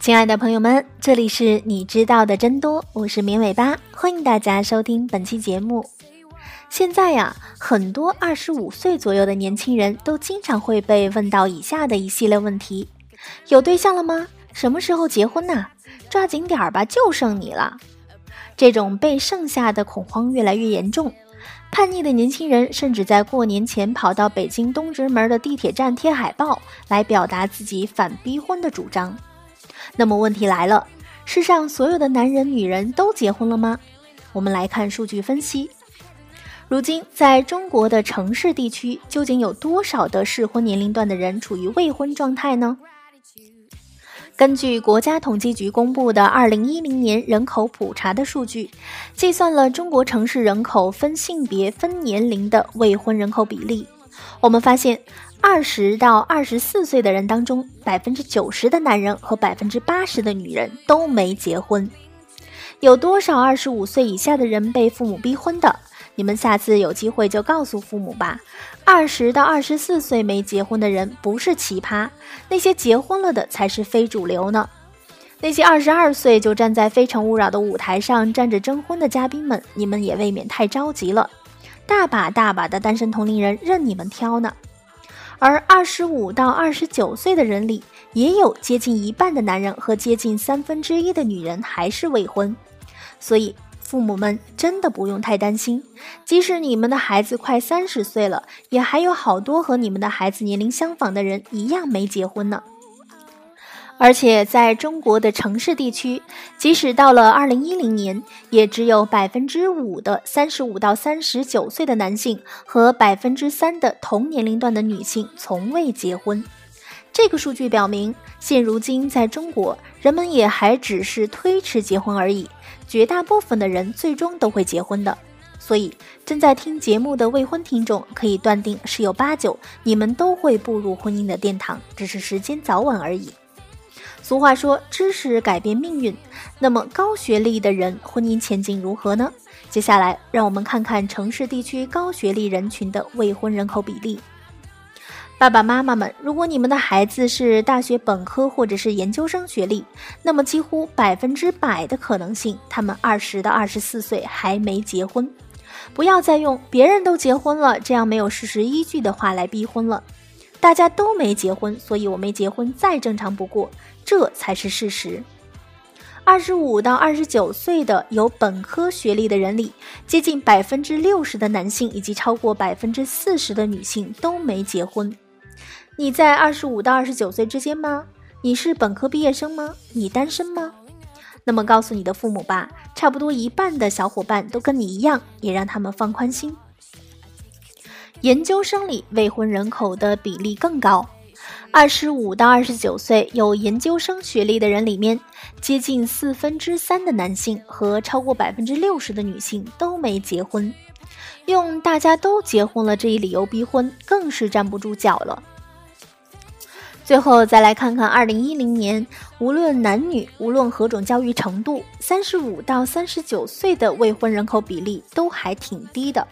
亲爱的朋友们，这里是你知道的真多，我是绵尾巴，欢迎大家收听本期节目。现在呀，很多二十五岁左右的年轻人都经常会被问到以下的一系列问题：有对象了吗？什么时候结婚呢？抓紧点儿吧，就剩你了。这种被剩下的恐慌越来越严重，叛逆的年轻人甚至在过年前跑到北京东直门的地铁站贴海报，来表达自己反逼婚的主张。那么问题来了，世上所有的男人、女人都结婚了吗？我们来看数据分析。如今，在中国的城市地区，究竟有多少的适婚年龄段的人处于未婚状态呢？根据国家统计局公布的二零一零年人口普查的数据，计算了中国城市人口分性别、分年龄的未婚人口比例，我们发现。二十到二十四岁的人当中，百分之九十的男人和百分之八十的女人都没结婚。有多少二十五岁以下的人被父母逼婚的？你们下次有机会就告诉父母吧。二十到二十四岁没结婚的人不是奇葩，那些结婚了的才是非主流呢。那些二十二岁就站在《非诚勿扰》的舞台上站着征婚的嘉宾们，你们也未免太着急了。大把大把的单身同龄人任你们挑呢。而二十五到二十九岁的人里，也有接近一半的男人和接近三分之一的女人还是未婚，所以父母们真的不用太担心。即使你们的孩子快三十岁了，也还有好多和你们的孩子年龄相仿的人一样没结婚呢。而且，在中国的城市地区，即使到了二零一零年，也只有百分之五的三十五到三十九岁的男性和百分之三的同年龄段的女性从未结婚。这个数据表明，现如今在中国，人们也还只是推迟结婚而已，绝大部分的人最终都会结婚的。所以，正在听节目的未婚听众可以断定，十有八九你们都会步入婚姻的殿堂，只是时间早晚而已。俗话说，知识改变命运。那么，高学历的人婚姻前景如何呢？接下来，让我们看看城市地区高学历人群的未婚人口比例。爸爸妈妈们，如果你们的孩子是大学本科或者是研究生学历，那么几乎百分之百的可能性，他们二十到二十四岁还没结婚。不要再用“别人都结婚了”这样没有事实依据的话来逼婚了。大家都没结婚，所以我没结婚再正常不过。这才是事实。二十五到二十九岁的有本科学历的人里，接近百分之六十的男性以及超过百分之四十的女性都没结婚。你在二十五到二十九岁之间吗？你是本科毕业生吗？你单身吗？那么告诉你的父母吧，差不多一半的小伙伴都跟你一样，也让他们放宽心。研究生里未婚人口的比例更高。二十五到二十九岁有研究生学历的人里面，接近四分之三的男性和超过百分之六十的女性都没结婚。用大家都结婚了这一理由逼婚，更是站不住脚了。最后再来看看二零一零年，无论男女，无论何种教育程度，三十五到三十九岁的未婚人口比例都还挺低的，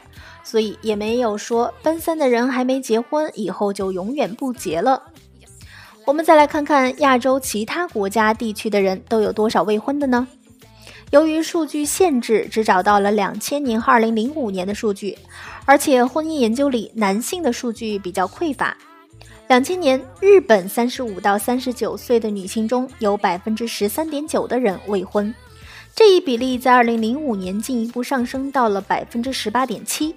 所以也没有说奔三的人还没结婚，以后就永远不结了。我们再来看看亚洲其他国家地区的人都有多少未婚的呢？由于数据限制，只找到了两千年和二零零五年的数据，而且婚姻研究里男性的数据比较匮乏。两千年，日本三十五到三十九岁的女性中有百分之十三点九的人未婚，这一比例在二零零五年进一步上升到了百分之十八点七。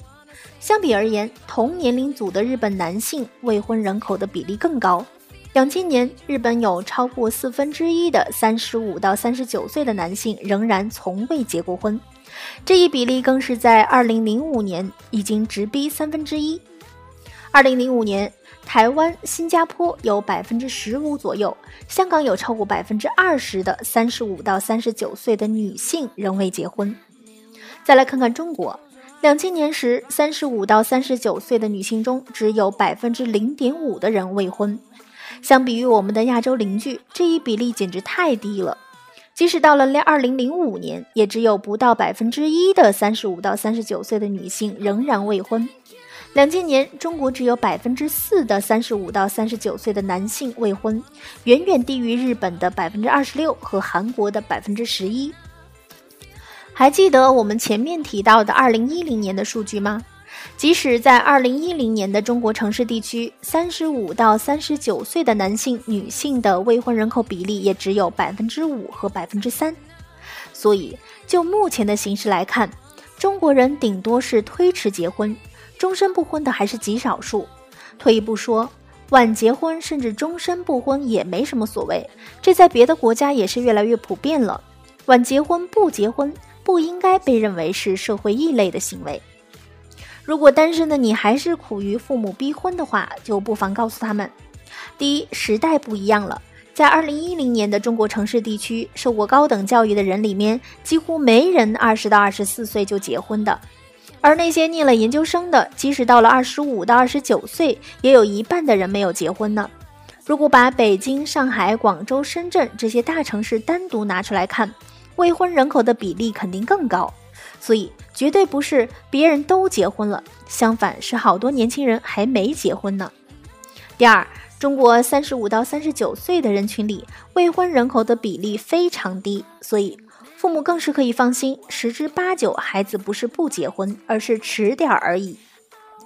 相比而言，同年龄组的日本男性未婚人口的比例更高。两千年，日本有超过四分之一的三十五到三十九岁的男性仍然从未结过婚，这一比例更是在二零零五年已经直逼三分之一。二零零五年，台湾、新加坡有百分之十五左右，香港有超过百分之二十的三十五到三十九岁的女性仍未结婚。再来看看中国，两千年时，三十五到三十九岁的女性中只有百分之零点五的人未婚。相比于我们的亚洲邻居，这一比例简直太低了。即使到了二零零五年，也只有不到百分之一的三十五到三十九岁的女性仍然未婚。两千年，中国只有百分之四的三十五到三十九岁的男性未婚，远远低于日本的百分之二十六和韩国的百分之十一。还记得我们前面提到的二零一零年的数据吗？即使在二零一零年的中国城市地区，三十五到三十九岁的男性、女性的未婚人口比例也只有百分之五和百分之三。所以，就目前的形势来看，中国人顶多是推迟结婚。终身不婚的还是极少数。退一步说，晚结婚甚至终身不婚也没什么所谓，这在别的国家也是越来越普遍了。晚结婚不结婚不应该被认为是社会异类的行为。如果单身的你还是苦于父母逼婚的话，就不妨告诉他们：第一，时代不一样了，在二零一零年的中国城市地区，受过高等教育的人里面，几乎没人二十到二十四岁就结婚的。而那些念了研究生的，即使到了二十五到二十九岁，也有一半的人没有结婚呢。如果把北京、上海、广州、深圳这些大城市单独拿出来看，未婚人口的比例肯定更高。所以，绝对不是别人都结婚了，相反是好多年轻人还没结婚呢。第二，中国三十五到三十九岁的人群里，未婚人口的比例非常低，所以。父母更是可以放心，十之八九孩子不是不结婚，而是迟点而已。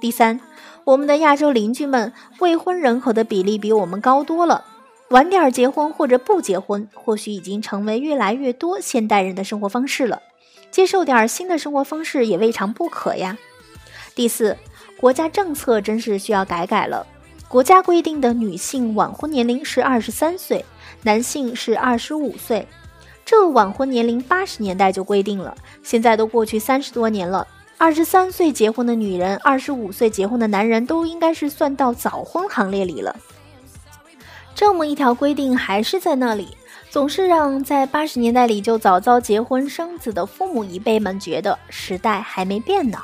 第三，我们的亚洲邻居们未婚人口的比例比我们高多了，晚点结婚或者不结婚，或许已经成为越来越多现代人的生活方式了。接受点新的生活方式也未尝不可呀。第四，国家政策真是需要改改了。国家规定的女性晚婚年龄是二十三岁，男性是二十五岁。这晚婚年龄八十年代就规定了，现在都过去三十多年了。二十三岁结婚的女人，二十五岁结婚的男人，都应该是算到早婚行列里了。这么一条规定还是在那里，总是让在八十年代里就早早结婚生子的父母一辈们觉得时代还没变呢。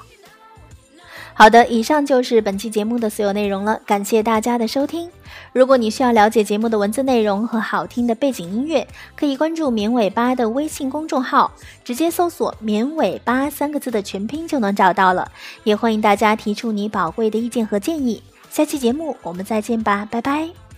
好的，以上就是本期节目的所有内容了，感谢大家的收听。如果你需要了解节目的文字内容和好听的背景音乐，可以关注“绵尾巴”的微信公众号，直接搜索“绵尾巴”三个字的全拼就能找到了。也欢迎大家提出你宝贵的意见和建议。下期节目我们再见吧，拜拜。